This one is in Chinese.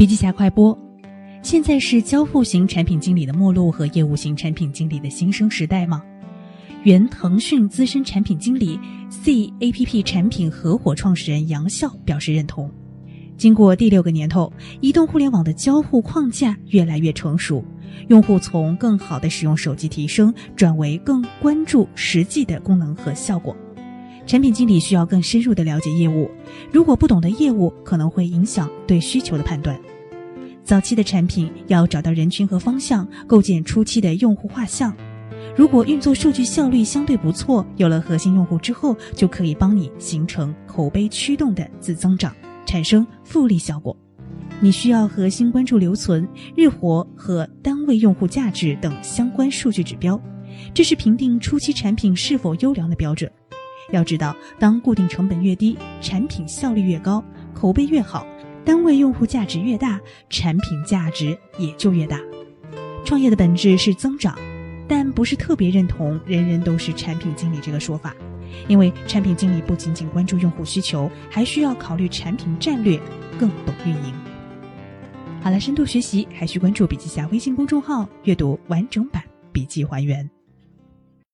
笔记侠快播，现在是交付型产品经理的末路和业务型产品经理的新生时代吗？原腾讯资深产品经理、C A P P 产品合伙创始人杨笑表示认同。经过第六个年头，移动互联网的交互框架越来越成熟，用户从更好的使用手机提升，转为更关注实际的功能和效果。产品经理需要更深入的了解业务，如果不懂得业务，可能会影响对需求的判断。早期的产品要找到人群和方向，构建初期的用户画像。如果运作数据效率相对不错，有了核心用户之后，就可以帮你形成口碑驱动的自增长，产生复利效果。你需要核心关注留存、日活和单位用户价值等相关数据指标，这是评定初期产品是否优良的标准。要知道，当固定成本越低，产品效率越高，口碑越好，单位用户价值越大，产品价值也就越大。创业的本质是增长，但不是特别认同“人人都是产品经理”这个说法，因为产品经理不仅仅关注用户需求，还需要考虑产品战略，更懂运营。好了，深度学习还需关注笔记侠微信公众号，阅读完整版笔记还原。